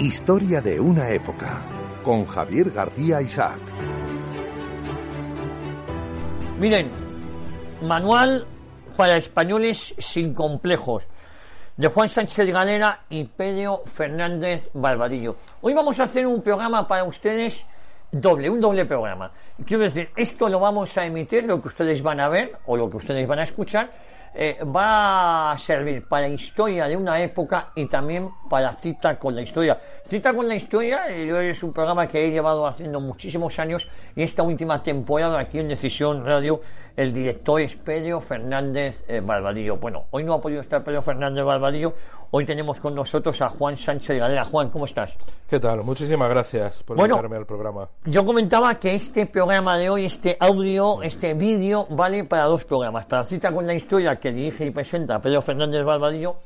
Historia de una época con Javier García Isaac. Miren, manual para españoles sin complejos de Juan Sánchez Galera y Pedro Fernández Barbadillo. Hoy vamos a hacer un programa para ustedes doble, un doble programa. Quiero decir, esto lo vamos a emitir, lo que ustedes van a ver o lo que ustedes van a escuchar, eh, va a servir para historia de una época y también para cita con la historia. Cita con la historia eh, es un programa que he llevado haciendo muchísimos años y esta última temporada aquí en Decisión Radio el director es Pedro Fernández eh, Barbadillo. Bueno, hoy no ha podido estar Pedro Fernández Barbadillo, hoy tenemos con nosotros a Juan Sánchez Galera. Juan, ¿cómo estás? ¿Qué tal? Muchísimas gracias por invitarme al programa. Yo comentaba que este programa de hoy, este audio, este vídeo, vale para dos programas. Para cita con la historia que dirige y presenta Pedro Fernández Barbadillo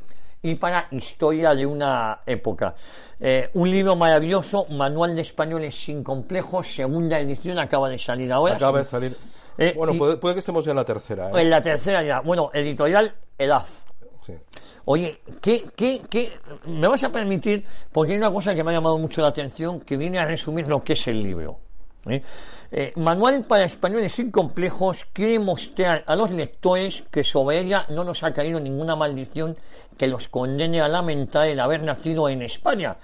y para Historia de una época. Eh, un libro maravilloso, Manual de Españoles sin complejos, segunda edición, acaba de salir ahora. Acaba de salir. Eh, bueno, puede, que estemos ya en la tercera. ¿eh? En la tercera ya. Bueno, editorial EDAF. Sí. Oye, ¿qué, qué, qué? Me vas a permitir, porque hay una cosa que me ha llamado mucho la atención, que viene a resumir lo que es el libro. ¿Eh? Eh, Manual para españoles sin complejos quiere mostrar a los lectores que sobre ella no nos ha caído ninguna maldición que los condene a lamentar el haber nacido en España.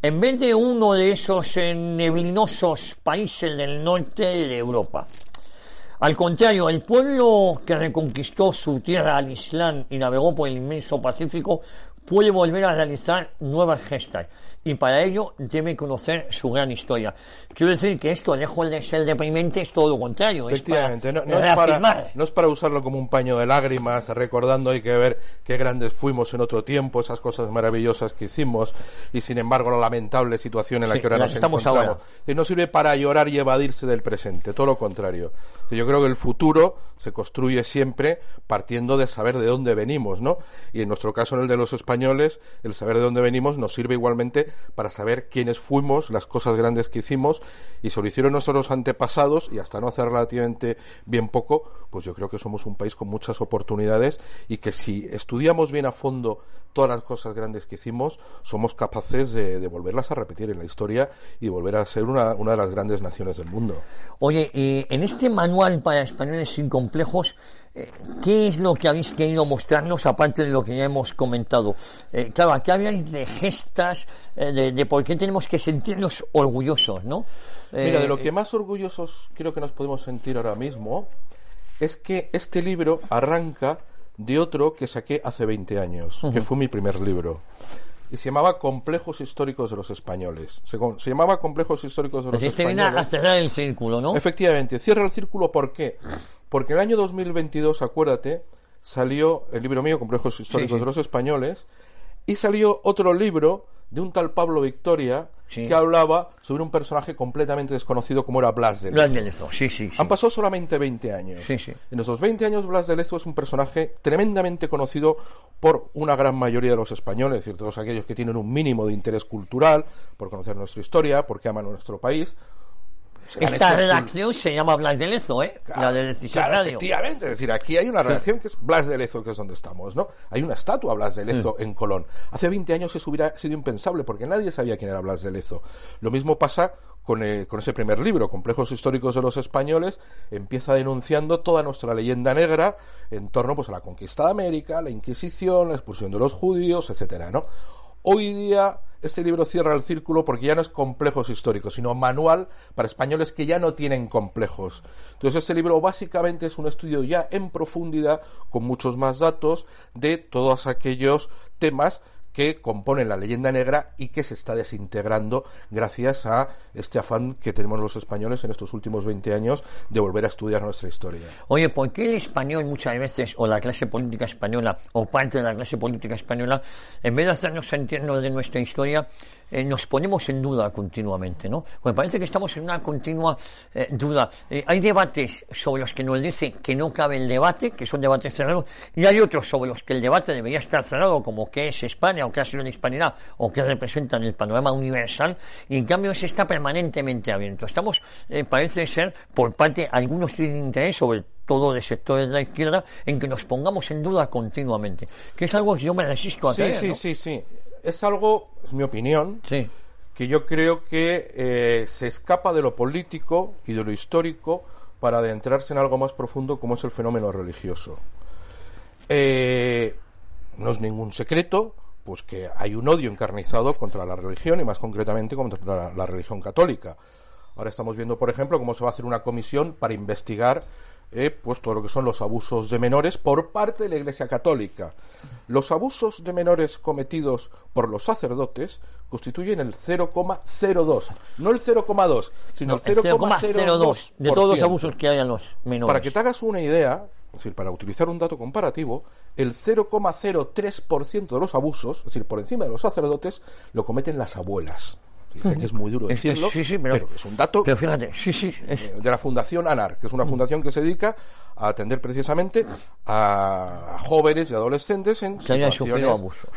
En vez de uno de esos neblinosos países del norte de Europa. Al contrario, el pueblo que reconquistó su tierra al Islam y navegó por el inmenso Pacífico puede volver a realizar nuevas gestas y para ello debe conocer su gran historia. Quiero decir que esto, lejos de ser deprimente, es todo lo contrario. Efectivamente, no, es para, no, es para, usarlo como un paño de lágrimas, recordando hay que ver qué grandes fuimos en otro tiempo, esas cosas maravillosas que hicimos y sin embargo la lamentable situación en la que ahora nos estamos encontramos. Y no sirve para llorar y evadirse del presente, todo lo contrario. Yo creo que el futuro se construye siempre partiendo de saber de dónde venimos, ¿no? Y en nuestro caso, en el de los españoles, el saber de dónde venimos nos sirve igualmente para saber quiénes fuimos, las cosas grandes que hicimos y se lo hicieron nuestros antepasados y hasta no hacer relativamente bien poco, pues yo creo que somos un país con muchas oportunidades y que si estudiamos bien a fondo todas las cosas grandes que hicimos, somos capaces de, volverlas a repetir en la historia y volver a ser una, una de las grandes naciones del mundo. Oye, en este manual para españoles sin complejos, eh, ¿qué es lo que habéis querido mostrarnos, aparte de lo que ya hemos comentado? Eh, claro, aquí habláis de gestas, eh, de, de, por qué tenemos que sentirnos orgullosos, ¿no? Mira, de lo que más orgullosos creo que nos podemos sentir ahora mismo es que este libro arranca de otro que saqué hace 20 años, que fue mi primer libro y se llamaba Complejos Históricos de los Españoles. Se, llamaba Complejos Históricos de los Españoles. Viene a cerrar el círculo, ¿no? Efectivamente, cierra el círculo, ¿por qué? Porque en el año 2022, acuérdate, salió el libro mío, Complejos Históricos de los Españoles, y salió otro libro de un tal Pablo Victoria que hablaba sobre un personaje completamente desconocido como era Blas de Lezo. Blas de Lezo, sí, sí, Han pasado solamente 20 años. En esos 20 años Blas de Lezo es un personaje tremendamente conocido por una gran mayoría de los españoles, es decir, todos aquellos que tienen un mínimo de interés cultural, por conocer nuestra historia, porque aman nuestro país, esta redacción se llama Blas de Lezo, ¿eh? la de Decisión Radio. Efectivamente, es decir, aquí hay una redacción que es Blas de Lezo, que es donde estamos, ¿no? Hay una estatua Blas de Lezo en Colón. Hace 20 años eso hubiera sido impensable porque nadie sabía quién era Blas de Lezo. Lo mismo pasa con, eh, con, ese primer libro, Complejos Históricos de los Españoles, empieza denunciando toda nuestra leyenda negra en torno pues, a la conquista de América, la Inquisición, la expulsión de los judíos, etcétera, ¿no? Hoy día este libro cierra el círculo porque ya no es complejos históricos, sino manual para españoles que ya no tienen complejos. Entonces este libro básicamente es un estudio ya en profundidad, con muchos más datos, de todos aquellos temas que componen la leyenda negra y que se está desintegrando gracias a este afán que tenemos los españoles en estos últimos 20 años de volver a estudiar nuestra historia. Oye, ¿por qué el español muchas veces, o la clase política española, o parte de la clase política española, en vez de hacernos sentirnos de nuestra historia, eh, nos ponemos en duda continuamente, ¿no? Me parece que estamos en una continua eh, duda. Eh, hay debates sobre los que nos dice que no cabe el debate, que son debates cerrados, y hay otros sobre los que el debate debería estar cerrado, como qué es España, o qué ha sido la hispanidad, o qué representa en el panorama universal, y en cambio se está permanentemente abierto. Estamos, parece ser, por parte, algunos tienen interés sobre todo de sectores de la izquierda, en que nos pongamos en duda continuamente, que es algo que yo me resisto a sí, Sí, sí, sí es algo, es mi opinión, que yo creo que eh, se escapa de lo político y de lo histórico para adentrarse en algo más profundo como es el fenómeno religioso. Eh, no es ningún secreto, pues que hay un odio encarnizado contra la religión y más concretamente contra la religión católica. Ahora estamos viendo, por ejemplo, cómo se va a hacer una comisión para investigar eh, pues todo lo que son los abusos de menores por parte de la Iglesia Católica. Los abusos de menores cometidos por los sacerdotes constituyen el 0,02, no el 0,2, sino el 0,02 de todos los abusos que hay en los menores. Para que te hagas una idea, es decir, para utilizar un dato comparativo, el 0,03% de los abusos, es decir, por encima de los sacerdotes, lo cometen las abuelas que es muy duro decirlo, pero, es un dato de la Fundación ANAR, que es una fundación que se dedica a atender precisamente a, jóvenes y adolescentes en situaciones abusos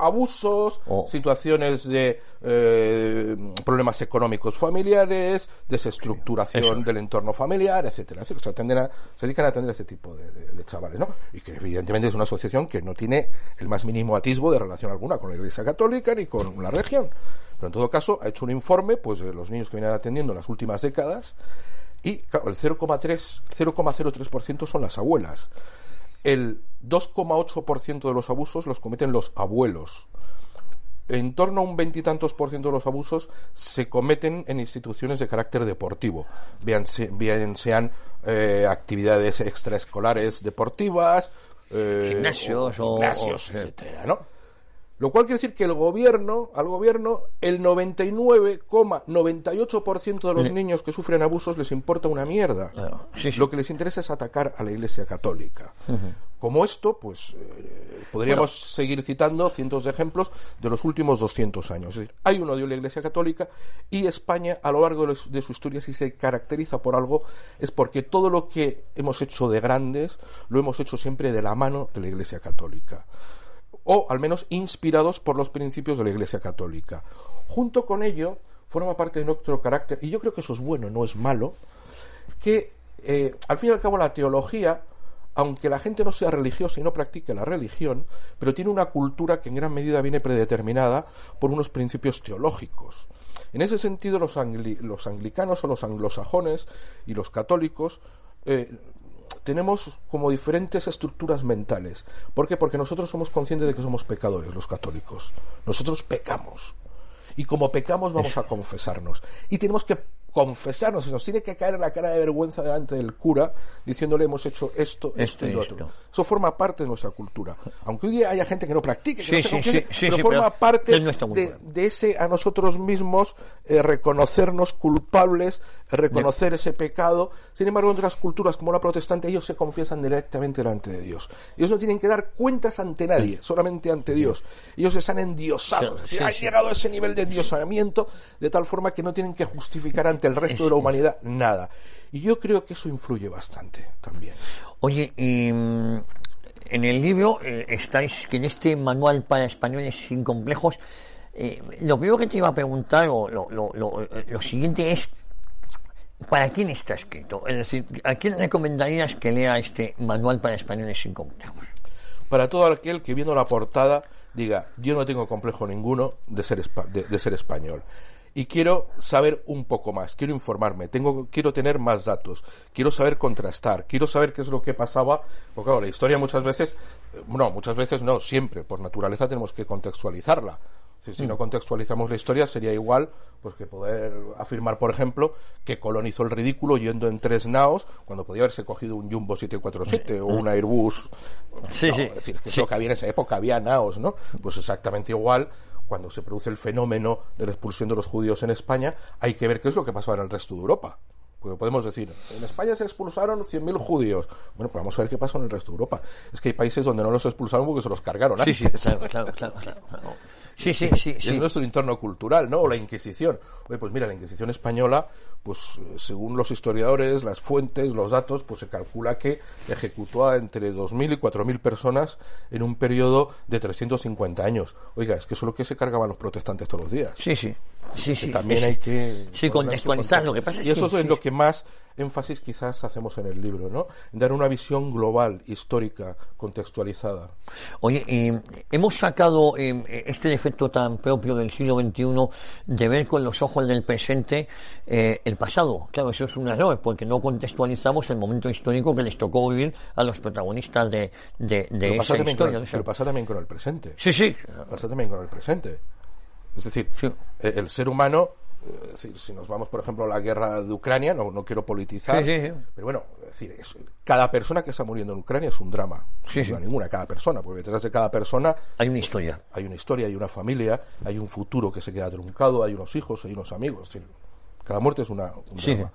abusos, situaciones de eh, problemas económicos familiares, desestructuración del entorno familiar, etcétera. Se, se, dedican a atender a ese tipo de, chavales, ¿no? Y que evidentemente es una asociación que no tiene el más mínimo atisbo de relación alguna con la Iglesia Católica ni con la región. Pero en todo caso ha hecho un informe pues de los niños que vienen atendiendo en las últimas décadas y claro, el 0,3 0,03% son las abuelas el 2,8% de los abusos los cometen los abuelos. En torno a un veintitantos por ciento de los abusos se cometen en instituciones de carácter deportivo, bien, sean eh, actividades extraescolares deportivas, eh, gimnasios, o, gimnasios etcétera, ¿no? Lo cual quiere decir que el gobierno, al gobierno, el 99,98% de los niños que sufren abusos les importa una mierda. Lo que les interesa es atacar a la Iglesia Católica. Como esto, pues eh, podríamos seguir citando cientos de ejemplos de los últimos 200 años. Es decir, hay un odio a la Iglesia Católica y España, a lo largo de su historia, si se caracteriza por algo, es porque todo lo que hemos hecho de grandes lo hemos hecho siempre de la mano de la Iglesia Católica o al menos inspirados por los principios de la Iglesia Católica. Junto con ello, forma parte de nuestro carácter, y yo creo que eso es bueno, no es malo, que eh, al fin y al cabo la teología, aunque la gente no sea religiosa y no practique la religión, pero tiene una cultura que en gran medida viene predeterminada por unos principios teológicos. En ese sentido, los, los anglicanos o los anglosajones y los católicos eh, tenemos como diferentes estructuras mentales. ¿Por qué? Porque nosotros somos conscientes de que somos pecadores, los católicos. Nosotros pecamos. Y como pecamos vamos a confesarnos. Y tenemos que confesarnos, y nos tiene que caer la cara de vergüenza delante del cura diciéndole hemos hecho esto, esto, y lo otro. Eso forma parte de nuestra cultura. Aunque hoy día haya gente que no practique, que no se confiese, pero forma parte de, ese a nosotros mismos eh, reconocernos culpables, reconocer ese pecado. Sin embargo, en otras culturas como la protestante, ellos se confiesan directamente delante de Dios. Ellos no tienen que dar cuentas ante nadie, solamente ante Dios. Ellos están endiosados. Es han llegado a ese nivel de endiosamiento de tal forma que no tienen que justificar ante el resto de la humanidad nada. Y yo creo que eso influye bastante también. Oye, mm, en el libro eh, estáis que en este manual para españoles sin complejos, eh, lo primero que te iba a preguntar, o lo, lo, lo, lo siguiente es, ¿para quién está escrito? Es decir, ¿a quién recomendarías que lea este manual para españoles sin complejos? Para todo aquel que viendo la portada diga, yo no tengo complejo ninguno de ser, de ser español y quiero saber un poco más, quiero informarme, tengo, quiero tener más datos, quiero saber contrastar, quiero saber qué es lo que pasaba, porque claro, la historia muchas veces, no, muchas veces no, siempre, por naturaleza tenemos que contextualizarla. Si, no contextualizamos la historia, sería igual pues que poder afirmar, por ejemplo, que colonizó el ridículo yendo en tres naos cuando podía haberse cogido un Jumbo 747 o un Airbus. Sí, sí. Es decir, que lo que había en esa época, había naos, ¿no? Pues exactamente igual cuando se produce el fenómeno de la expulsión de los judíos en España, hay que ver qué es lo que pasó en el resto de Europa. Porque podemos decir, en España se expulsaron 100.000 judíos. Bueno, pues vamos a ver qué pasó en el resto de Europa. Es que hay países donde no los expulsaron porque se los cargaron sí, Sí, claro, claro, claro. Sí, sí, sí. Es nuestro entorno cultural, ¿no? O la Inquisición. Oye, pues mira, la Inquisición española, pues eh, según los historiadores, las fuentes, los datos, pues se calcula que ejecutó a entre 2.000 y 4.000 personas en un periodo de 350 años. Oiga, es que eso es lo que se cargaban los protestantes todos los días. Sí, sí. Sí, sí. también hay que. Sí, contextualizar. Lo que pasa es y eso es lo que más énfasis quizás hacemos en el libro, ¿no? Dar una visión global, histórica, contextualizada. Oye, eh, hemos sacado eh, este defecto tan propio del siglo XXI de ver con los ojos del presente eh, el pasado. Claro, eso es un error, porque no contextualizamos el momento histórico que les tocó vivir a los protagonistas de, de, de esa historia. pero pasa también con el presente. Sí, sí. Pasa también con el presente. Es decir, el ser humano si nos vamos, por ejemplo, a la guerra de Ucrania, no, no quiero politizar, pero bueno, decir, cada persona que está muriendo en Ucrania es un drama, sin ninguna, cada persona, porque detrás de cada persona hay una historia. Hay una historia, hay una familia, hay un futuro que se queda truncado, hay unos hijos, hay unos amigos, cada muerte es una, un drama.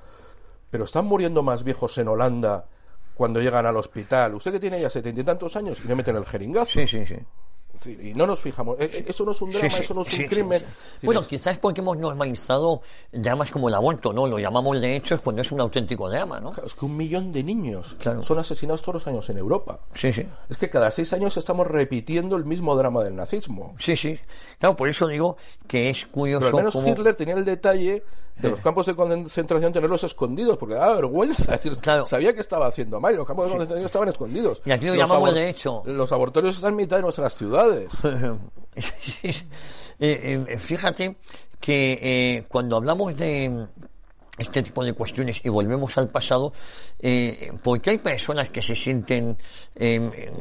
Pero están muriendo más viejos en Holanda cuando llegan al hospital. Usted que tiene ya setenta y tantos años y le meten el jeringazo. Sí, sí, sí y no nos fijamos. Eh, eh, eso no es un drama, eso no es un crimen. bueno, quizás porque hemos normalizado dramas como el aborto, ¿no? Lo llamamos de hecho cuando es un auténtico drama, ¿no? es que un millón de niños son asesinados todos los años en Europa. Sí, sí. Es que cada seis años estamos repitiendo el mismo drama del nazismo. Sí, sí. Claro, por eso digo que es curioso. Pero al menos Hitler tenía el detalle de los campos de concentración tenerlos escondidos, porque daba vergüenza. Sabía que estaba haciendo mal los campos de concentración estaban escondidos. Y aquí lo llamamos de hecho. Los abortorios están en mitad de nuestras ciudades. Eh, eh, fíjate que eh, cuando hablamos de este tipo de cuestiones y volvemos al pasado, eh, porque hay personas que se sienten eh,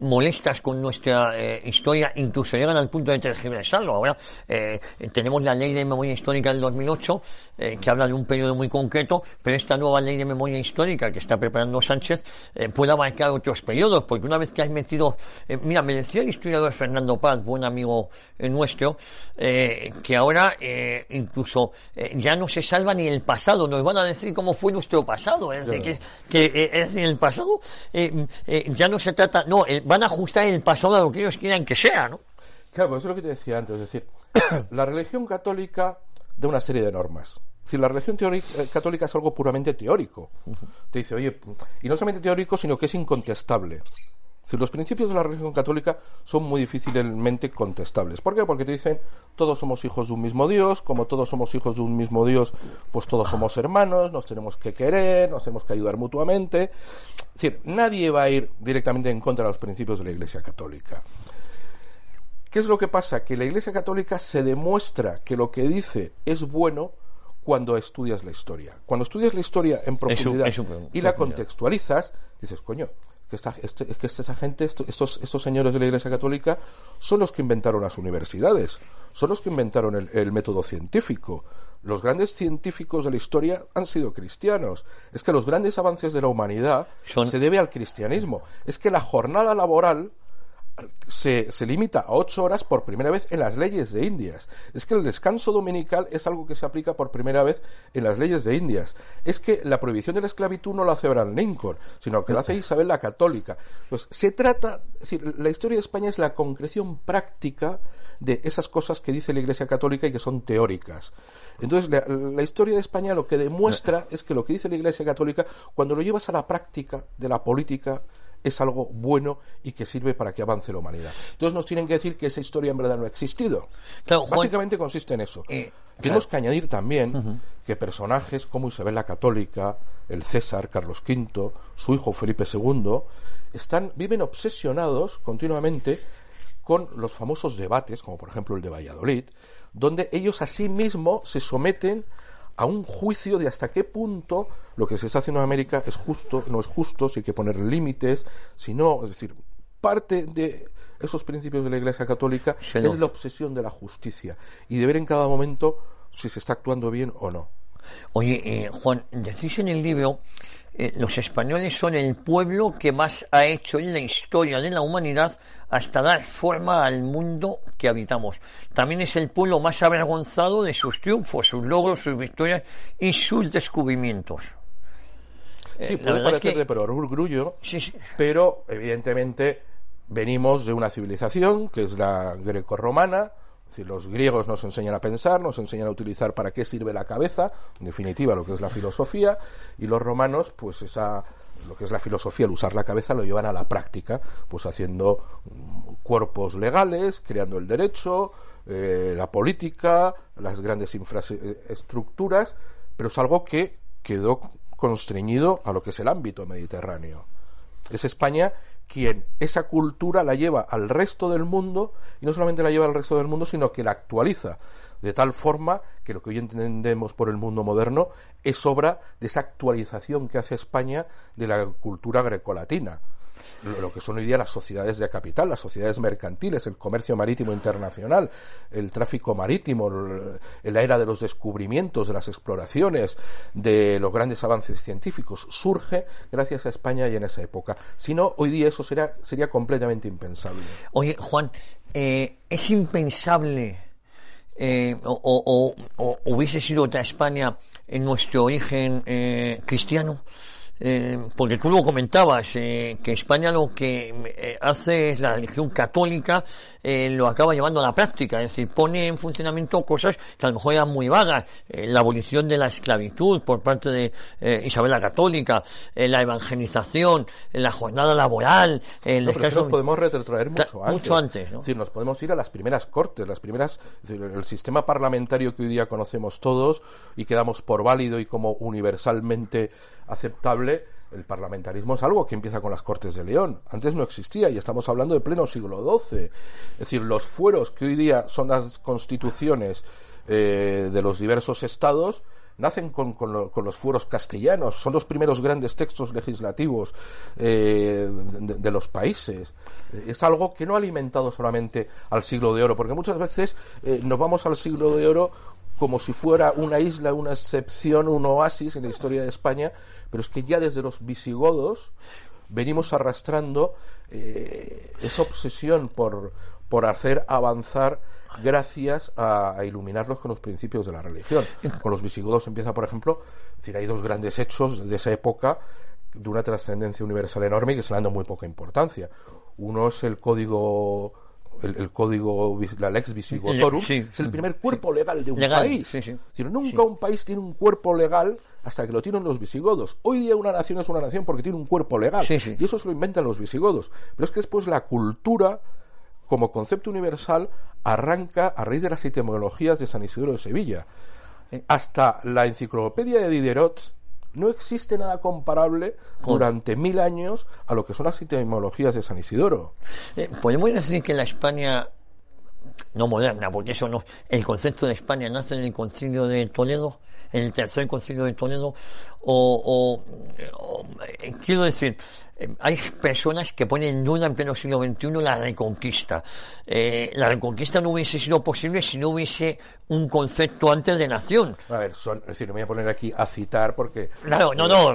molestas con nuestra eh, historia, incluso llegan al punto de tergiversarlo. Ahora eh, tenemos la ley de memoria histórica del 2008, eh, que habla de un periodo muy concreto, pero esta nueva ley de memoria histórica que está preparando Sánchez puede abarcar otros periodos, porque una vez que has metido, mira, me decía el historiador Fernando Paz, buen amigo nuestro, que ahora incluso ya no se salva ni el pasado, nos van a decir cómo fue nuestro pasado, es decir, que, que eh, es decir, el pasado eh, eh, ya no se trata, no, van a ajustar el pasado a lo que ellos quieran que sea, ¿no? Claro, eso es lo que te decía antes, es decir, la religión católica da una serie de normas. Si la religión católica es algo puramente teórico. Te dice, oye, y no solamente teórico, sino que es incontestable los principios de la religión católica son muy difícilmente contestables. ¿Por qué? Porque te dicen, todos somos hijos de un mismo Dios, como todos somos hijos de un mismo Dios, pues todos somos hermanos, nos tenemos que querer, nos tenemos que ayudar mutuamente. Es decir, nadie va a ir directamente en contra de los principios de la Iglesia católica. ¿Qué es lo que pasa? Que la Iglesia católica se demuestra que lo que dice es bueno cuando estudias la historia. Cuando estudias la historia en profundidad y la contextualizas, dices, coño, que esta, este, que esta gente, estos, estos señores de la Iglesia Católica, son los que inventaron las universidades, son los que inventaron el, método científico. Los grandes científicos de la historia han sido cristianos. Es que los grandes avances de la humanidad se debe al cristianismo. Es que la jornada laboral se, se, limita a ocho horas por primera vez en las leyes de Indias. Es que el descanso dominical es algo que se aplica por primera vez en las leyes de Indias. Es que la prohibición de la esclavitud no la hace Abraham Lincoln, sino que la hace Isabel la Católica. Pues se trata, es decir, la historia de España es la concreción práctica de esas cosas que dice la Iglesia Católica y que son teóricas. Entonces, la, la historia de España lo que demuestra es que lo que dice la Iglesia Católica, cuando lo llevas a la práctica de la política, es algo bueno y que sirve para que avance la humanidad. Entonces nos tienen que decir que esa historia en verdad no ha existido. Básicamente consiste en eso. Eh, Tenemos que añadir también que personajes como Isabel la Católica, el César, Carlos V, su hijo Felipe II, están, viven obsesionados continuamente con los famosos debates, como por ejemplo el de Valladolid, donde ellos a sí mismos se someten a un juicio de hasta qué punto lo que se está haciendo en América es justo, no es justo, si hay que poner límites, si no, es decir, parte de esos principios de la Iglesia Católica es la obsesión de la justicia y de ver en cada momento si se está actuando bien o no. Oye, eh, Juan, decís en el libro, eh, los españoles son el pueblo que más ha hecho en la historia de la humanidad hasta dar forma al mundo que habitamos. También es el pueblo más avergonzado de sus triunfos, sus logros, sus victorias y sus descubrimientos. Sí, eh, puede parecer de orgullo, pero evidentemente venimos de una civilización que es la greco-romana, los griegos nos enseñan a pensar, nos enseñan a utilizar para qué sirve la cabeza, en definitiva lo que es la filosofía, y los romanos, pues esa lo que es la filosofía, el usar la cabeza, lo llevan a la práctica, pues haciendo mm, cuerpos legales, creando el derecho, eh, la política, las grandes infraestructuras, pero es algo que quedó constreñido a lo que es el ámbito mediterráneo. Es España quien esa cultura la lleva al resto del mundo y no solamente la lleva al resto del mundo, sino que la actualiza de tal forma que lo que hoy entendemos por el mundo moderno es obra de esa actualización que hace España de la cultura grecolatina lo que son hoy día las sociedades de capital, las sociedades mercantiles, el comercio marítimo internacional, el tráfico marítimo, la era de los descubrimientos, de las exploraciones, de los grandes avances científicos, surge gracias a España y en esa época. Si no, hoy día eso sería, sería completamente impensable. Oye, Juan, eh, es impensable eh, o, hubiese sido otra España en nuestro origen eh, cristiano? Eh, porque tú lo comentabas, eh, que España lo que eh, hace es la religión católica, lo acaba llevando a la práctica, es decir, pone en funcionamiento cosas que a lo mejor eran muy vagas, la abolición de la esclavitud por parte de Isabel la Católica, la evangelización, la jornada laboral, los nos podemos retrotraer mucho antes. Mucho antes Es decir, nos podemos ir a las primeras cortes, las primeras, el sistema parlamentario que hoy día conocemos todos y que damos por válido y como universalmente aceptable, el parlamentarismo es algo que empieza con las Cortes de León. Antes no existía y estamos hablando de pleno siglo XII. Es decir, los fueros que hoy día son las constituciones eh, de los diversos estados nacen con, los fueros castellanos, son los primeros grandes textos legislativos eh, de, los países. Es algo que no ha alimentado solamente al siglo de oro, porque muchas veces eh, nos vamos al siglo de oro como si fuera una isla, una excepción, un oasis en la historia de España, pero es que ya desde los visigodos venimos arrastrando eh, esa obsesión por, por hacer avanzar gracias a, iluminarlos con los principios de la religión. Con los visigodos empieza, por ejemplo, decir, hay dos grandes hechos de esa época de una trascendencia universal enorme y que se le han dado muy poca importancia. Uno es el código el, código, la Lex Visigotorum, es el primer cuerpo legal de un país. nunca un país tiene un cuerpo legal hasta que lo tienen los visigodos. Hoy día una nación es una nación porque tiene un cuerpo legal. Y eso se lo inventan los visigodos. Pero es que después la cultura, como concepto universal, arranca a raíz de las etimologías de San Isidro de Sevilla. Hasta la enciclopedia de Diderot no existe nada comparable durante mil años a lo que son las etimologías de San Isidoro. Eh, Podemos decir que la España no moderna, porque eso no, el concepto de España nace en el concilio de Toledo, en el tercer concilio de Toledo, o, o eh, quiero decir, eh, hay personas que ponen en duda en pleno siglo XXI la reconquista. Eh, la reconquista no hubiese sido posible si no hubiese un concepto antes de nación. A ver, son, es decir, me voy a poner aquí a citar porque... no, no.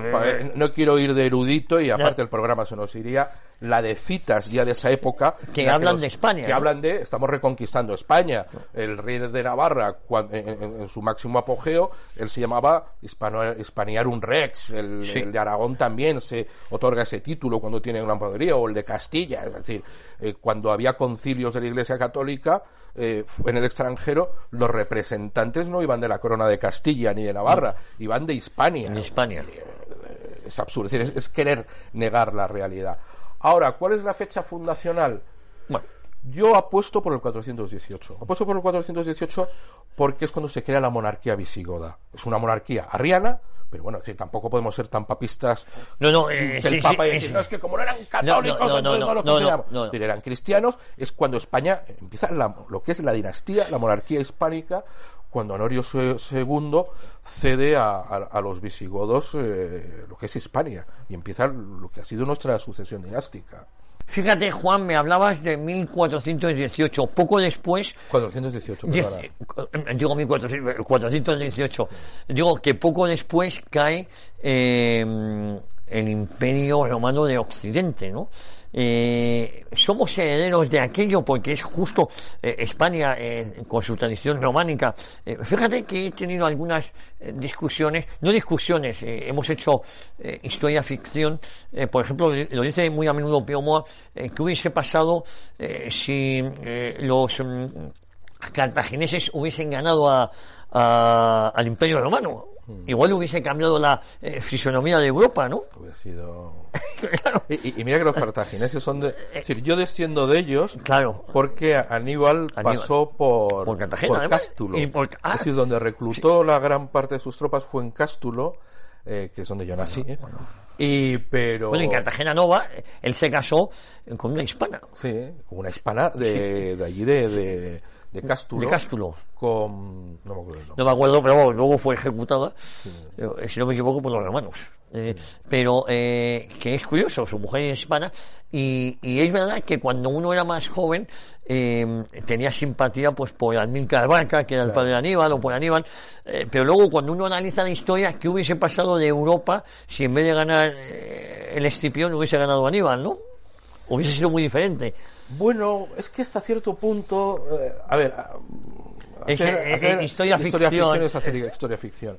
no quiero ir de erudito y aparte el programa se nos iría la de citas ya de esa época. Que hablan de España. Que hablan de, estamos reconquistando España. El rey de Navarra, en, su máximo apogeo, él se llamaba Hispano, un Rex. El, de Aragón también se otorga ese título cuando tiene una podería, o el de Castilla. Es decir, eh, cuando había concilios de la Iglesia Católica eh, en el extranjero, los representantes no iban de la corona de Castilla ni de Navarra, iban de Hispania. En Hispania. Es, absurdo, es, decir, es querer negar la realidad. Ahora, ¿cuál es la fecha fundacional? Bueno, yo apuesto por el 418. Apuesto por el 418 porque es cuando se crea la monarquía visigoda. Es una monarquía arriana, pero bueno, tampoco podemos ser tan papistas no, no, eh, que el Papa no, es que como no eran católicos, no, no, no, eran cristianos, es cuando España empieza lo que es la dinastía, la monarquía hispánica, cuando Honorio II cede a, los visigodos eh, lo que es Hispania y empieza lo que ha sido nuestra sucesión dinástica. Fíjate, Juan, me hablabas de 1418. Poco después. 418, eh, Digo 1418. Digo que poco después cae eh, el Imperio Romano de Occidente, ¿no? Eh, somos herederos de aquello porque es justo eh, España eh, con su tradición románica. fíjate que he tenido algunas discusiones, no discusiones, hemos hecho historia ficción, por ejemplo, lo dice muy a menudo Pio Moa, que hubiese pasado si los mm, cartagineses hubiesen ganado al Imperio Romano. Igual hubiese cambiado la eh, fisonomía de Europa, ¿no? Hubiera sido. y, mira que los cartagineses son de. Es decir, yo desciendo de ellos. Claro. Porque Aníbal, pasó por. Por Cartagena, Cástulo. Es decir, donde reclutó la gran parte de sus tropas fue en Cástulo, eh, que es donde yo nací. ¿eh? Y, pero... Bueno, en Cartagena Nova, él se casó con una hispana. Sí, con una hispana de, de allí, de de Cástulo. De Cástulo. Con. No me acuerdo. No me acuerdo, pero luego fue ejecutada, eh, si no me equivoco, por los hermanos. Eh, pero eh, que es curioso, su mujer es hispana, y, y es verdad que cuando uno era más joven tenía simpatía pues por Almílcar Barca, que era el padre de Aníbal, o por Aníbal, pero luego cuando uno analiza la historia, ¿qué hubiese pasado de Europa si en vez de ganar el Escipión hubiese ganado Aníbal, no? Hubiese sido muy diferente. Bueno, es que hasta cierto punto, eh, a ver, hacer, historia, ficción, es hacer historia ficción.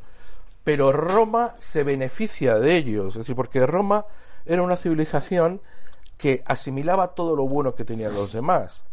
Pero Roma se beneficia de ellos, es decir, porque Roma era una civilización que asimilaba todo lo bueno que tenían los demás.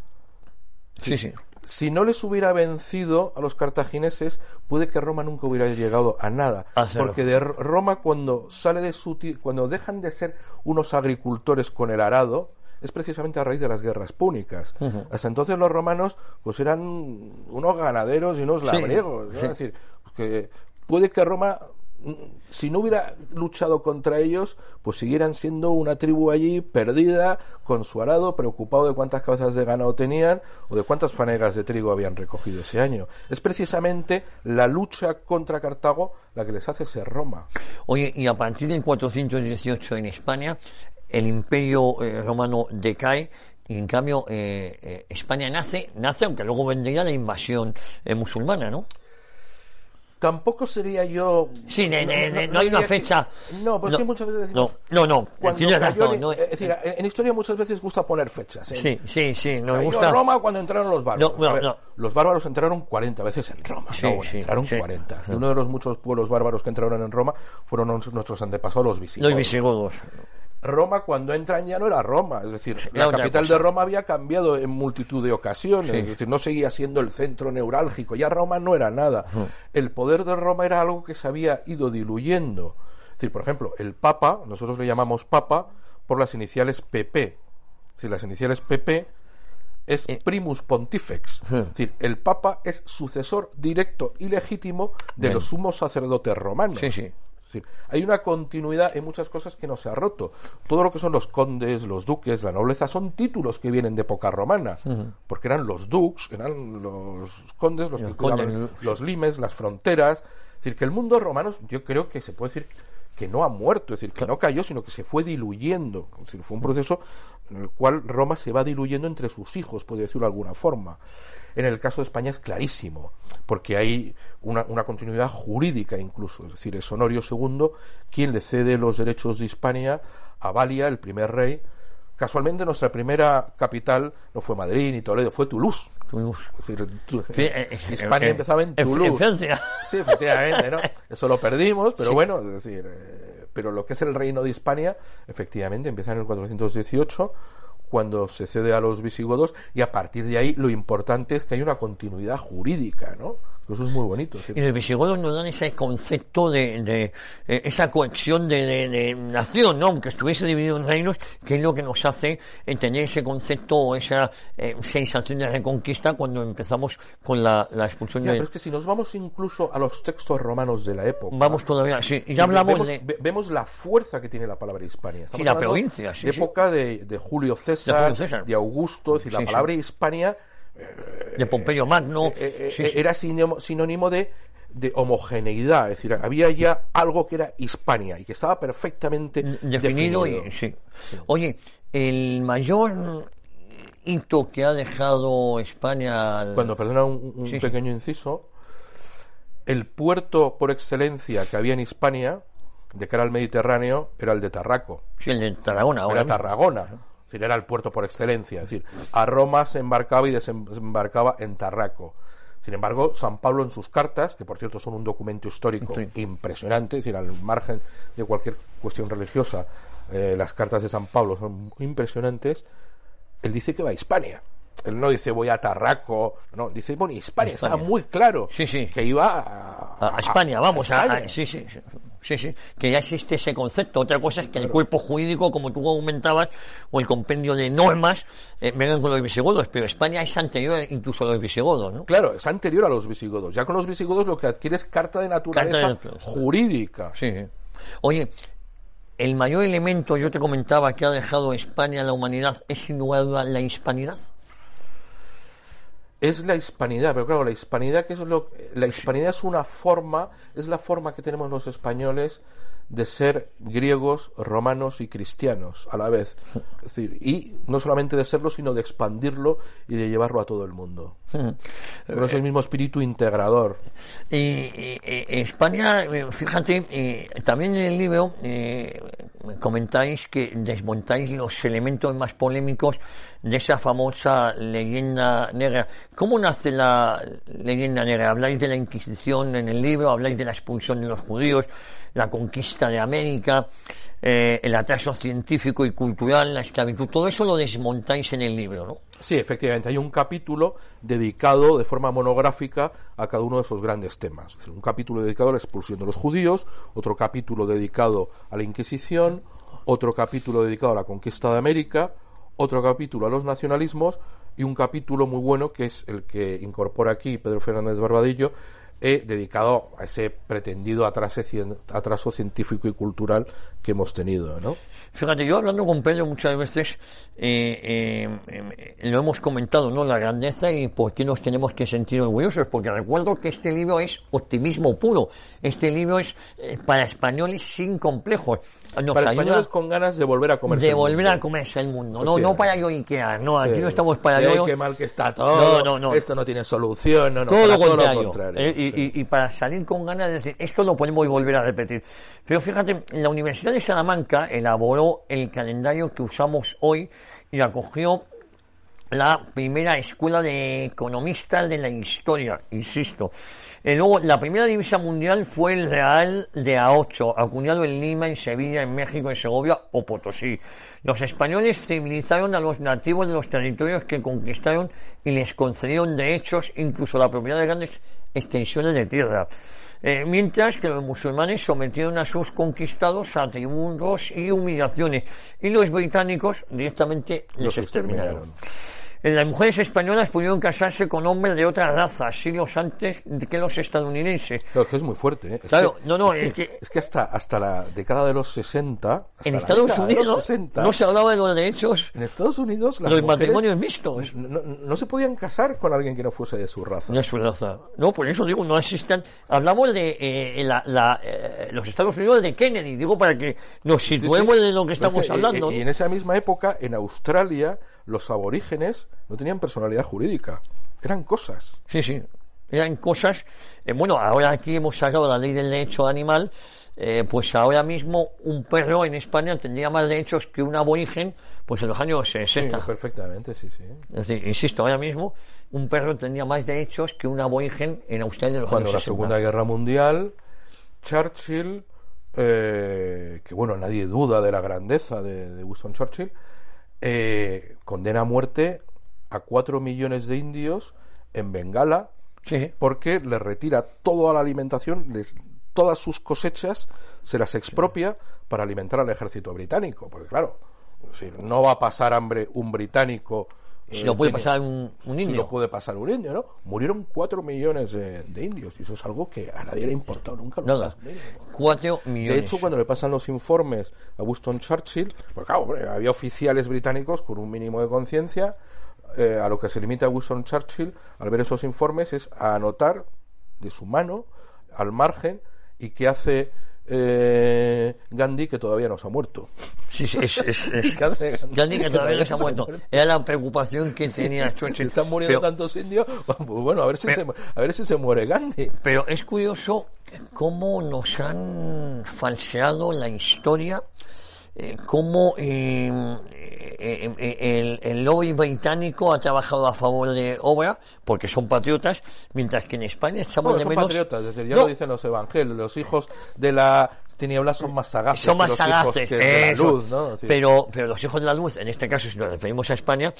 Sí, sí. Si no les hubiera vencido a los cartagineses, puede que Roma nunca hubiera llegado a nada. Ah, porque de Roma cuando sale de su cuando dejan de ser unos agricultores con el arado, es precisamente a raíz de las guerras púnicas. Hasta entonces los romanos pues eran unos ganaderos y unos labriegos. Es decir, que puede que Roma mm, si no hubiera luchado contra ellos, pues siguieran siendo una tribu allí perdida, con su arado, preocupado de cuántas cabezas de ganado tenían o de cuántas fanegas de trigo habían recogido ese año. Es precisamente la lucha contra Cartago la que les hace ser Roma. Oye, y a partir del 418 en España, el imperio eh, romano decae y en cambio eh, eh, España nace, nace aunque luego vendría la invasión musulmana, ¿no? Tampoco sería yo. Sí, no, hay una fecha. No, pues que muchas veces decimos. No, no, no. razón, es decir, en, historia muchas veces gusta poner fechas. Sí, sí, sí. Nos gusta. Roma cuando entraron los bárbaros. los bárbaros entraron 40 veces en Roma. Sí, entraron 40. Uno de los muchos pueblos bárbaros que entraron en Roma fueron nuestros antepasados, los visigodos. Los visigodos. Roma cuando entran ya no era Roma, es decir, la, capital de Roma había cambiado en multitud de ocasiones, es decir, no seguía siendo el centro neurálgico, ya Roma no era nada. El poder de Roma era algo que se había ido diluyendo. Es decir, por ejemplo, el Papa, nosotros le llamamos Papa por las iniciales PP. Es decir, las iniciales PP es eh. primus pontifex. Es decir, el Papa es sucesor directo y legítimo de los sumos sacerdotes romanos. Sí, sí hay una continuidad en muchas cosas que no se ha roto. Todo lo que son los condes, los duques, la nobleza, son títulos que vienen de época romana, porque eran los dux, eran los condes, los que los limes, las fronteras. Es decir, que el mundo romano, yo creo que se puede decir que no ha muerto, es decir, que no cayó, sino que se fue diluyendo. Es decir, fue un proceso en el cual Roma se va diluyendo entre sus hijos, puede decirlo de alguna forma. En el caso de España es clarísimo, porque hay una, continuidad jurídica incluso, es decir, es Honorio II quien le cede los derechos de Hispania a Valia, el primer rey. Casualmente nuestra primera capital no fue Madrid ni Toledo, fue Toulouse. Es decir, eh, eh, eh, empezaba en Toulouse. sí, efectivamente, ¿no? Eso lo perdimos, pero bueno, es decir, pero lo que es el reino de Hispania, efectivamente, empieza en el 418 cuando se cede a los visigodos y a partir de ahí lo importante es que hay una continuidad jurídica, ¿no? Eso es muy bonito. Y los visigodos nos dan ese concepto de, de eh, esa cohesión de, nación, ¿no? Aunque estuviese dividido en reinos, que es lo que nos hace entender ese concepto o esa eh, sensación de reconquista cuando empezamos con la, expulsión de... Pero es que si nos vamos incluso a los textos romanos de la época... Vamos todavía, sí, y ya hablamos vemos, de... Vemos la fuerza que tiene la palabra Hispania. y la provincia, sí. época De, Julio César, de, Augusto, es decir, la palabra Hispania de Pompeyo Magno. Eh, eh, eh, era sinónimo de, de homogeneidad, es decir, había ya algo que era Hispania y que estaba perfectamente definido. Oye, el mayor hito que ha dejado España. Cuando, perdona un, pequeño inciso, el puerto por excelencia que había en Hispania, de cara al Mediterráneo, era el de Tarraco. Sí, el de Tarragona. Era Tarragona. Decir, era el puerto por excelencia. Es decir, a Roma se embarcaba y desembarcaba en Tarraco. Sin embargo, San Pablo en sus cartas, que por cierto son un documento histórico impresionante, es decir, al margen de cualquier cuestión religiosa, eh, las cartas de San Pablo son impresionantes, él dice que va a Hispania. Él no dice voy a Tarraco, no, dice bueno, Hispania, estaba muy claro que iba a, España, vamos, a, sí, sí, sí, sí, que ya existe ese concepto. Otra cosa es que el cuerpo jurídico, como tú comentabas, o el compendio de normas, eh, vengan con los visigodos, pero España es anterior incluso a los visigodos, ¿no? Claro, es anterior a los visigodos. Ya con los visigodos lo que adquiere es carta de naturaleza jurídica. Sí. Oye, el mayor elemento, yo te comentaba, que ha dejado España a la humanidad es sin lugar la hispanidad es la hispanidad, pero claro, la hispanidad que es lo la hispanidad es una forma, es la forma que tenemos los españoles de ser griegos, romanos y cristianos a la vez. Es decir, y no solamente de serlo, sino de expandirlo y de llevarlo a todo el mundo. Pero es el mismo espíritu integrador. Y, España, eh, fíjate, eh, también en el libro eh, comentáis que desmontáis los elementos más polémicos de esa famosa leyenda negra. ¿Cómo nace la leyenda negra? Habláis de la Inquisición en el libro, habláis de la expulsión de los judíos la conquista de América, eh, el atraso científico y cultural, la esclavitud, todo eso lo desmontáis en el libro, ¿no? Sí, efectivamente, hay un capítulo dedicado de forma monográfica a cada uno de esos grandes temas. Un capítulo dedicado a la expulsión de los judíos, otro capítulo dedicado a la Inquisición, otro capítulo dedicado a la conquista de América, otro capítulo a los nacionalismos y un capítulo muy bueno que es el que incorpora aquí Pedro Fernández Barbadillo, he dedicado a ese pretendido atraso, científico y cultural que hemos tenido, ¿no? Fíjate, yo hablando con Pedro muchas veces eh, eh, eh, lo hemos comentado, ¿no? La grandeza y por qué nos tenemos que sentir orgullosos, porque recuerdo que este libro es optimismo puro. Este libro es para españoles sin complejos para españoles con ganas de volver a comerse de volver a comerse el mundo no no para yo Ikea no aquí no estamos para yo qué mal que está todo. no, no, esto no tiene solución no, todo, lo contrario, eh, y, y, para salir con ganas de decir esto lo podemos volver a repetir. Pero fíjate la Universidad de Salamanca elaboró el calendario que usamos hoy y acogió la primera escuela de economistas de la historia insisto eh, luego, la primera divisa mundial fue el Real de A8, acuñado en Lima, en Sevilla, en México, en Segovia o Potosí. Los españoles civilizaron a los nativos de los territorios que conquistaron y les concedieron derechos, incluso la propiedad de grandes extensiones de tierra. Eh, mientras que los musulmanes sometieron a sus conquistados a tributos y humillaciones, y los británicos directamente los exterminaron. Las mujeres españolas pudieron casarse con hombres de otra raza siglos antes que los estadounidenses. Claro, que es muy fuerte. ¿eh? claro, no, no, es, que, es que, hasta, hasta la década de los 60... en Estados Unidos no se hablaba de los derechos... En Estados Unidos los matrimonios mixtos. No, se podían casar con alguien que no fuese de su raza. De su raza. No, por eso digo, no existen... Hablamos de eh, la, eh, los Estados Unidos de Kennedy, digo para que nos situemos de lo que estamos hablando. y en esa misma época, en Australia los aborígenes no tenían personalidad jurídica, eran cosas. Sí, sí, eran cosas. Eh, bueno, ahora aquí hemos sacado la ley del derecho animal, eh, pues ahora mismo un perro en España tendría más derechos que un aborigen, pues en los años 60. Sí, perfectamente, sí, sí. Es decir, insisto, ahora mismo un perro tendría más derechos que un aborigen en Australia en los Cuando la Segunda Guerra Mundial, Churchill, eh, que bueno, nadie duda de la grandeza de, de Winston Churchill, eh, condena a muerte a cuatro millones de indios en Bengala porque les retira toda la alimentación, todas sus cosechas se las expropia para alimentar al ejército británico. Porque claro, no va a pasar hambre un británico si lo puede pasar un, indio. Si lo puede pasar un indio, ¿no? Murieron cuatro millones de, indios y eso es algo que a nadie le ha importado nunca. Nada. Millones. De hecho, cuando le pasan los informes a Winston Churchill, pues claro, había oficiales británicos con un mínimo de conciencia, eh, a lo que se limita a Winston Churchill al ver esos informes es a anotar de su mano, al margen, y que hace eh, Gandhi que todavía no se ha muerto. Sí, sí, es, Gandhi? que todavía no se ha muerto. Era la preocupación que tenía Churchill. están muriendo tantos indios, pues bueno, a ver, si se, a ver si se muere Gandhi. Pero es curioso cómo nos han falseado la historia eh, cómo eh, eh, el, lobby británico ha trabajado a favor de obra, porque son patriotas, mientras que en España estamos de son patriotas, desde ya lo dicen los evangelios, los hijos de la tinieblas son más sagaces. Son más sagaces, de la luz, ¿no? pero, pero los hijos de la luz, en este caso, si nos referimos a España,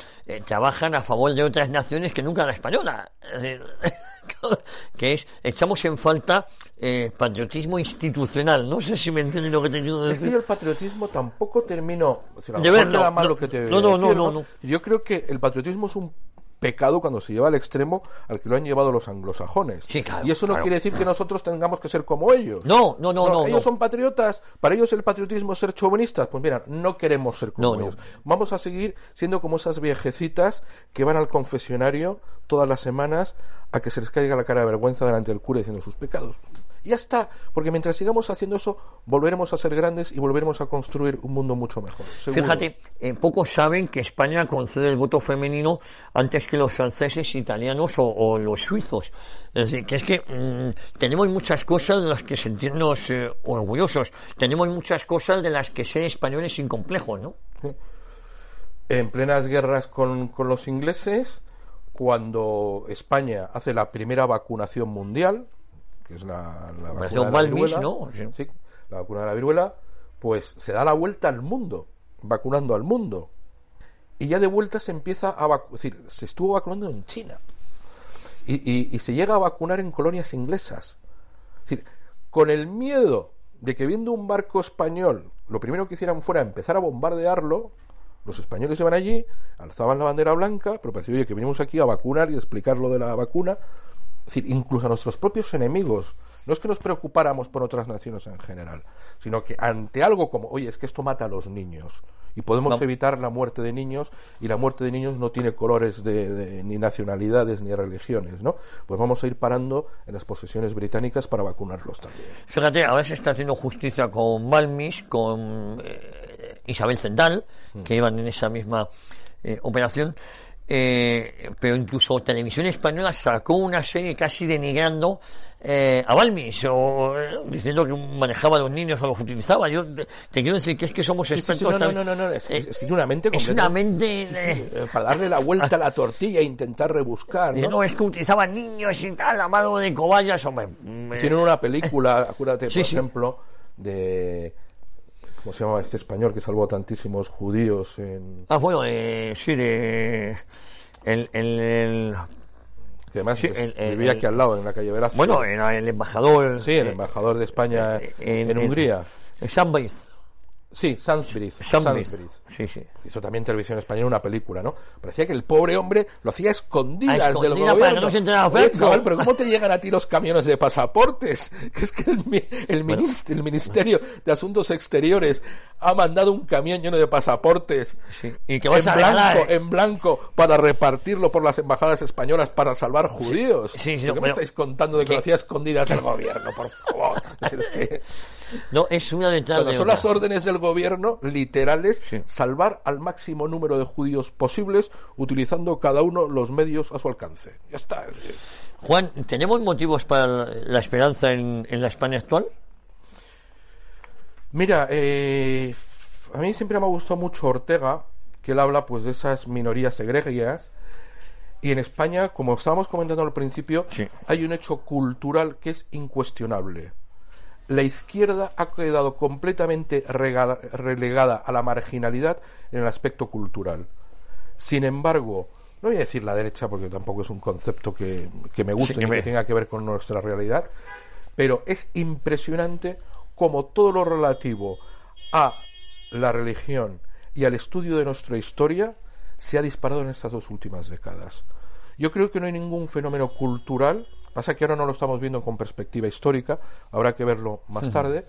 trabajan a favor de otras naciones que nunca la española. que es, echamos en falta eh, patriotismo institucional. No sé si me entienden lo que te quiero decir. Es que el patriotismo tampoco termino. de ver, no, no, que te no, no, no, Yo creo que el patriotismo es un pecado cuando se lleva al extremo al que lo han llevado los anglosajones. y eso no quiere decir que nosotros tengamos que ser como ellos. No, no, no, no. ellos son patriotas, para ellos el patriotismo es ser chauvinistas. Pues mira, no queremos ser como ellos. Vamos a seguir siendo como esas viejecitas que van al confesionario todas las semanas a que se les caiga la cara de vergüenza delante del cura diciendo sus pecados. Ya está, porque mientras sigamos haciendo eso, volveremos a ser grandes y volveremos a construir un mundo mucho mejor. Fíjate, eh, pocos saben que España concede el voto femenino antes que los franceses, italianos o, los suizos. Es decir, que es que mm, tenemos muchas cosas de las que sentirnos eh, orgullosos. Tenemos muchas cosas de las que ser españoles sin complejo, ¿no? En plenas guerras con, con los ingleses, cuando España hace la primera vacunación mundial, que es la, vacuna de la viruela, ¿no? sí, la vacuna de la viruela, pues se da la vuelta al mundo, vacunando al mundo. Y ya de vuelta se empieza a vacunar, es decir, se estuvo vacunando en China. Y, y, se llega a vacunar en colonias inglesas. Es decir, con el miedo de que viendo un barco español, lo primero que hicieran fuera empezar a bombardearlo, los españoles iban allí, alzaban la bandera blanca, pero parecía, oye, que venimos aquí a vacunar y explicar lo de la vacuna, es decir, incluso a nuestros propios enemigos. No es que nos preocupáramos por otras naciones en general, sino que ante algo como, oye, es que esto mata a los niños y podemos evitar la muerte de niños y la muerte de niños no tiene colores de, ni nacionalidades ni religiones, ¿no? Pues vamos a ir parando en las posesiones británicas para vacunarlos también. Fíjate, a veces está haciendo justicia con Balmis, con eh, Isabel Zendal, mm. que iban en esa misma eh, operación eh, pero incluso Televisión Española sacó una serie casi denigrando eh, a Balmis o eh, diciendo que manejaba a los niños o los utilizaba. Yo te, quiero decir que es que somos expertos. no, no, no, no, es, es, que una mente Es una mente. para darle la vuelta a la tortilla e intentar rebuscar. ¿no? no es que utilizaban niños y tal, a mano de cobayas. Hombre, Hicieron una película, acuérdate, por ejemplo, de ¿Cómo se llama este español que salvó a tantísimos judíos en... Ah, bueno, eh, sí, de... El, el, que además vivía aquí al lado, en la calle Velázquez. Bueno, era el embajador... Sí, el embajador de España en, Hungría. En Sí, Sandsbridge. Sí, sí. Hizo también televisión española una película, ¿no? Parecía que el pobre hombre lo hacía escondidas, del gobierno. no pero ¿cómo te llegan a ti los camiones de pasaportes? Que es que el, el, Ministerio de Asuntos Exteriores ha mandado un camión lleno de pasaportes ¿Y que en, blanco, en blanco para repartirlo por las embajadas españolas para salvar judíos. Sí, ¿Por qué me estáis contando de que lo hacía escondidas del gobierno, por favor? Es que... No, es una de Son las órdenes del gobierno literales salvar al máximo número de judíos posibles utilizando cada uno los medios a su alcance. Ya está. Juan, ¿tenemos motivos para la esperanza en, la España actual? Mira, eh, a mí siempre me ha gustado mucho Ortega, que él habla pues de esas minorías egregias. Y en España, como estábamos comentando al principio, hay un hecho cultural que es incuestionable la izquierda ha quedado completamente relegada a la marginalidad en el aspecto cultural. Sin embargo, no voy a decir la derecha porque tampoco es un concepto que, me guste ni que tenga que ver con nuestra realidad, pero es impresionante como todo lo relativo a la religión y al estudio de nuestra historia se ha disparado en estas dos últimas décadas. Yo creo que no hay ningún fenómeno cultural Pasa que ahora no lo estamos viendo con perspectiva histórica, habrá que verlo más tarde,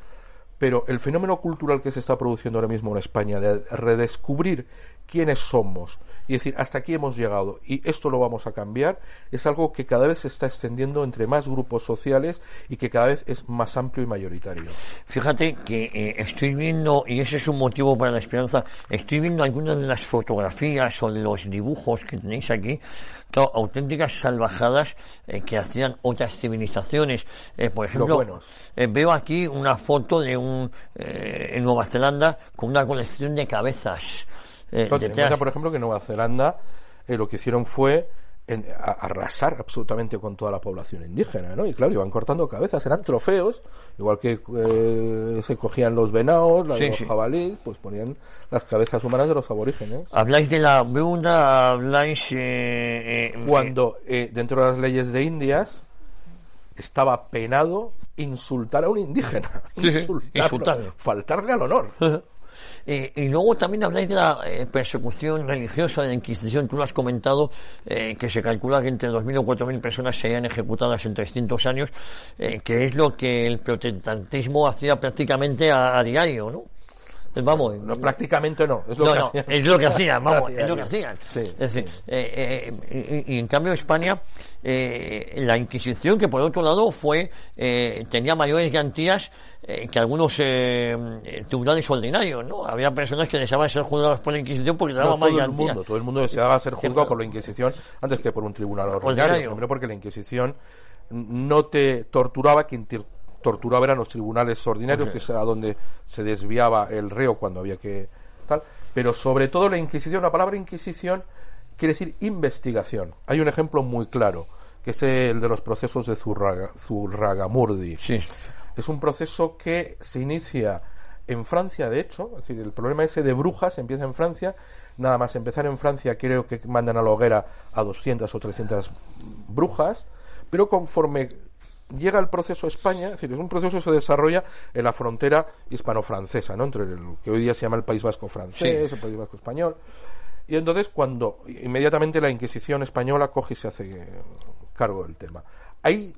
pero el fenómeno cultural que se está produciendo ahora mismo en España de redescubrir quiénes somos y decir hasta aquí hemos llegado y esto lo vamos a cambiar es algo que cada vez se está extendiendo entre más grupos sociales y que cada vez es más amplio y mayoritario. Fíjate que eh, estoy viendo, y ese es un motivo para la esperanza, estoy viendo algunas de las fotografías o de los dibujos que tenéis aquí, auténticas salvajadas eh, que hacían otras civilizaciones. Eh, por ejemplo, veo aquí una foto de un en Nueva Zelanda con una colección de cabezas eh, por ejemplo, que Nueva Zelanda eh, lo que hicieron fue arrasar absolutamente con toda la población indígena, ¿no? Y claro, iban cortando cabezas, eran trofeos, igual que eh, se cogían los venados, los jabalíes, pues ponían las cabezas humanas de los aborígenes. Habláis de la Bruna, habláis... Cuando dentro de las leyes de Indias estaba penado insultar a un indígena, faltarle al honor. Eh, y luego también habláis de la eh, persecución religiosa de la Inquisición. Tú lo has comentado, eh, que se calcula que entre 2.000 o 4.000 personas serían ejecutadas en 300 años, que es lo que el protestantismo hacía prácticamente a, diario, ¿no? Vamos no prácticamente no es lo que hacían. es lo que hacían vamos es lo que hacían. y, en cambio España la Inquisición que por otro lado fue tenía mayores garantías eh, que algunos eh, tribunales ordinarios, ¿no? Había personas que deseaban ser juzgados por la Inquisición porque daban no, todo el mundo, todo el mundo deseaba ser juzgado por la Inquisición antes que por un tribunal ordinario. Primero porque la Inquisición no te torturaba, quien te torturaba eran los tribunales ordinarios, que es a donde se desviaba el reo cuando había que tal. Pero sobre todo la Inquisición, la palabra Inquisición quiere decir investigación. Hay un ejemplo muy claro, que es el de los procesos de Zurraga, Zurragamurdi. Sí. Es un proceso que se inicia en Francia, de hecho, es decir, el problema ese de brujas empieza en Francia, nada más empezar en Francia creo que mandan a la hoguera a 200 o 300 brujas, pero conforme llega el proceso a España, es decir, es un proceso que se desarrolla en la frontera hispano-francesa, ¿no? entre el que hoy día se llama el País Vasco francés, el País Vasco español, y entonces cuando inmediatamente la Inquisición española coge y se hace cargo del tema. Hay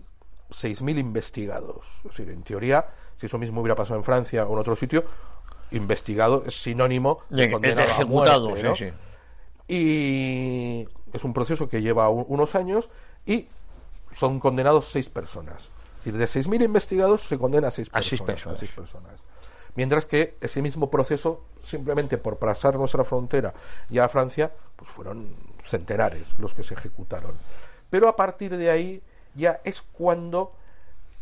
6.000 investigados. Es decir, en teoría, si eso mismo hubiera pasado en Francia o en otro sitio, investigado es sinónimo de, ejecutado. Y es un proceso que lleva unos años y son condenados seis personas. Es decir, de 6.000 investigados se condena a seis, personas, seis personas. Mientras que ese mismo proceso, simplemente por pasar nuestra frontera ya a Francia, pues fueron centenares los que se ejecutaron. Pero a partir de ahí ya es cuando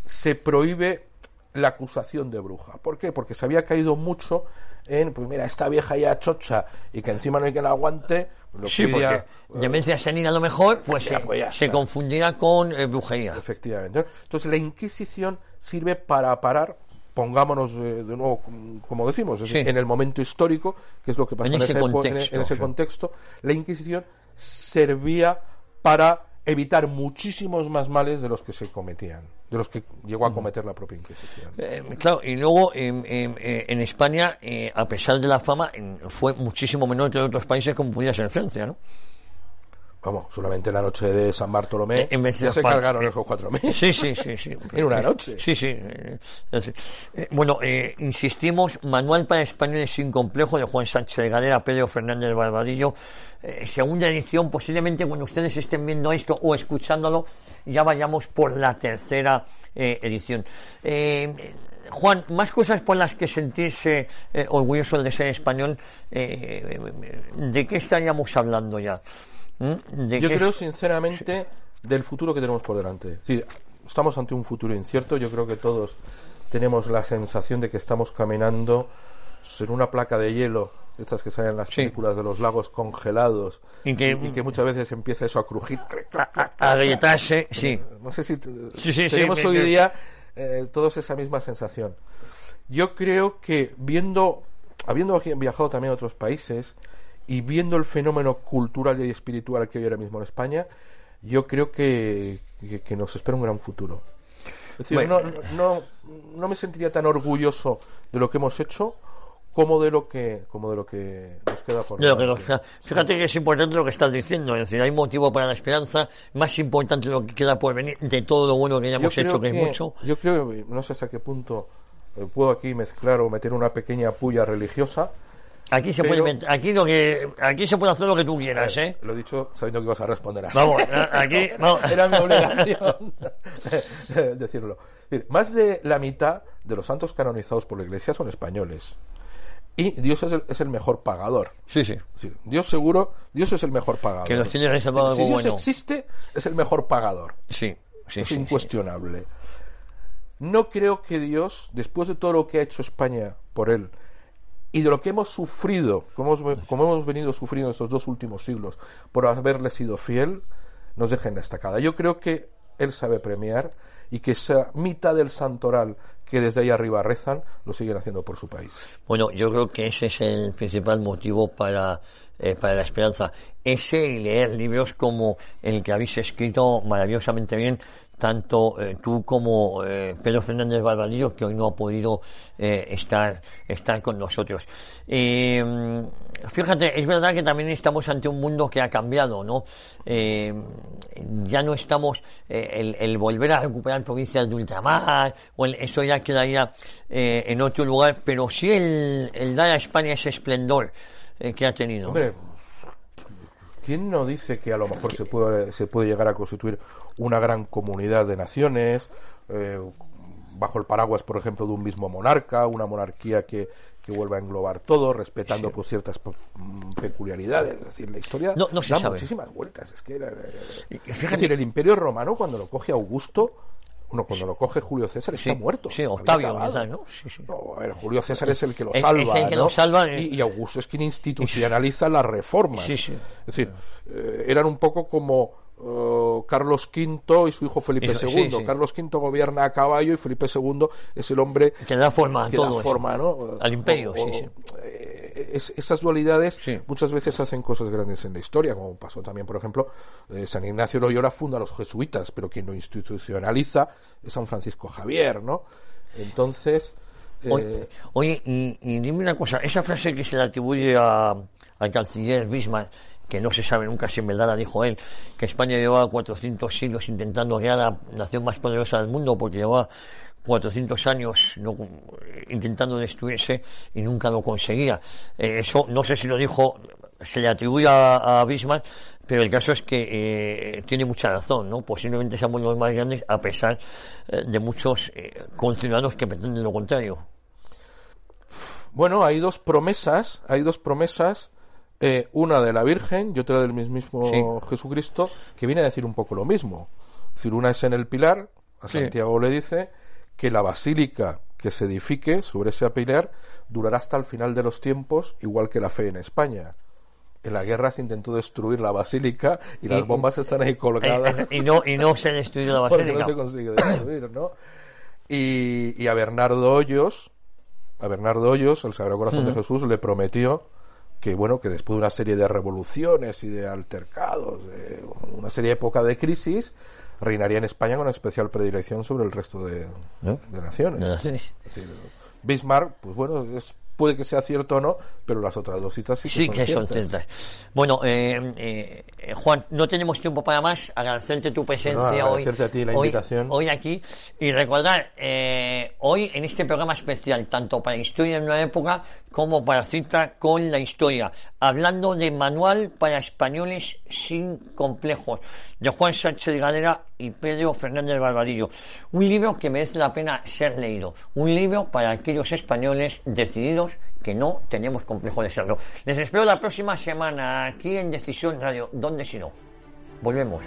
se prohíbe la acusación de bruja. ¿Por qué? Porque se había caído mucho en, pues mira, esta vieja ya chocha y que encima no hay que la aguante. Lo sí, porque demencia senil a lo mejor, pues se, pues se confundía con eh, brujería. Efectivamente. Entonces la Inquisición sirve para parar pongámonos de, nuevo, como decimos, en el momento histórico, que es lo que pasó en, ese, en ese contexto, la Inquisición servía para evitar muchísimos más males de los que se cometían, de los que llegó a cometer la propia Inquisición. Eh, claro, y luego en, en, España, eh, a pesar de la fama, fue muchísimo menor que en otros países como pudiera ser Francia, ¿no? Vamos, solamente la noche de San Bartolomé eh, ya se cargaron esos cuatro meses. Sí, sí, sí. sí. en una noche. Sí, sí. bueno, insistimos, Manual para Españoles sin complejo de Juan Sánchez de Galera, Pedro Fernández Barbadillo, segunda edición, posiblemente cuando ustedes estén viendo esto o escuchándolo, ya vayamos por la tercera edición. Juan, más cosas por las que sentirse orgulloso de ser español, ¿de qué estaríamos hablando ya? ¿Mm? Yo creo sinceramente del futuro que tenemos por delante. estamos ante un futuro incierto. Yo creo que todos tenemos la sensación de que estamos caminando sobre una placa de hielo, estas que salen en las películas de los lagos congelados, y que, muchas veces empieza eso a crujir. A, agrietarse, sí. No sé si tenemos hoy día eh, todos esa misma sensación. Yo creo que viendo, habiendo viajado también a otros países, y viendo el fenómeno cultural y espiritual que hay ahora mismo en España, yo creo que, que, nos espera un gran futuro. Es decir, no, no, no me sentiría tan orgulloso de lo que hemos hecho como de lo que como de lo que nos queda por fíjate que es importante lo que estás diciendo es decir hay motivo para la esperanza más importante lo que queda por venir de todo lo bueno que hayamos hecho que, es mucho yo creo no sé hasta qué punto eh, puedo aquí mezclar o meter una pequeña puya religiosa. Aquí se puede aquí lo que aquí se puede hacer lo que tú quieras, ¿eh? Lo he dicho sabiendo que ibas a responder así. Vamos, aquí era mi obligación decirlo. Más de la mitad de los santos canonizados por la Iglesia son españoles. Y Dios es el, mejor pagador. Sí, sí, Dios seguro, Dios es el mejor pagador. Que tiene reservado Si Dios existe, es el mejor pagador. Sí, sí Es incuestionable. No creo que Dios, después de todo lo que ha hecho España por él, y de lo que hemos sufrido, como hemos, como hemos venido sufriendo en estos dos últimos siglos, por haberle sido fiel, nos deje en la estacada. Yo creo que él sabe premiar y que esa mitad del santoral que desde ahí arriba rezan, lo siguen haciendo por su país. Bueno, yo creo que ese es el principal motivo para, eh, para la esperanza. Ese y leer libros como el que habéis escrito maravillosamente bien, tanto eh, tú como eh, Pedro Fernández Barbadillo, que hoy no ha podido eh, estar, estar con nosotros. fíjate, es verdad que también estamos ante un mundo que ha cambiado, ¿no? ya no estamos, el, volver a recuperar provincias de ultramar, o eso ya quedaría en otro lugar, pero sí el, dar a España ese esplendor que ha tenido. ¿Quién no dice que a lo mejor se puede, se puede llegar a constituir una gran comunidad de naciones, eh, bajo el paraguas, por ejemplo, de un mismo monarca, una monarquía que, que vuelva a englobar todo, respetando pues, ciertas mm, peculiaridades. Es decir, la historia no, da muchísimas vueltas. Es que es decir, el Imperio Romano, cuando lo coge Augusto, uno cuando lo coge Julio César está muerto. Sí, Octavio, ¿no? a ver, Julio César es el que lo salva. Es el que lo salva. Eh. Y, Augusto es quien institucionaliza las reformas. Es decir, eh, eran un poco como eh, Carlos V y su hijo Felipe II. Carlos V gobierna a caballo y Felipe II es el hombre que da forma, que da forma ¿no? al imperio. Esas dualidades muchas veces hacen cosas grandes en la historia, como pasó también, por ejemplo, eh, San Ignacio Loyola funda a los jesuitas, pero quien lo institucionaliza es San Francisco Javier, ¿no? Entonces. Eh, oye, y, dime una cosa, esa frase que se le atribuye a, al canciller Bismarck que no se sabe nunca si en verdad la dijo él, que España llevaba 400 siglos intentando crear la nación más poderosa del mundo porque llevaba 400 años intentando destruirse y nunca lo conseguía. Eh, eso no sé si lo dijo, se le atribuye a, Bismarck, pero el caso es que eh, tiene mucha razón, ¿no? Posiblemente seamos los más grandes a pesar eh, de muchos conciudadanos que pretenden lo contrario. Bueno, hay dos promesas, hay dos promesas una de la Virgen y otra del mismo Jesucristo, que viene a decir un poco lo mismo. Es decir, una es en el pilar, a Santiago le dice que la basílica que se edifique sobre ese pilar durará hasta el final de los tiempos, igual que la fe en España. En la guerra se intentó destruir la basílica y, las bombas están ahí colgadas. y, no, y no se ha destruido la basílica. no se consigue destruir, ¿no? Y, a Bernardo Hoyos, a Bernardo Hoyos, el Sagrado Corazón de Jesús, le prometió que bueno, que después de una serie de revoluciones y de altercados, de una serie de época de crisis, reinaría en España con especial predilección sobre el resto de, de naciones. Bismarck, pues bueno, es puede que sea cierto o no, pero las otras dos citas sí que, sí que son ciertas. Bueno, eh, eh, Juan, no tenemos tiempo para más. Agradecerte tu presencia hoy, a ti la invitación. hoy aquí y recordar eh, hoy en este programa especial tanto para Historia en una época como para cita con la historia, hablando de manual para españoles sin complejos de Juan Sánchez Galera y Pedro Fernández Barbadillo. Un libro que merece la pena ser leído. Un libro para aquellos españoles decididos que no tenemos complejo de serlo. Les espero la próxima semana aquí en Decisión Radio. ¿Dónde si no? Volvemos.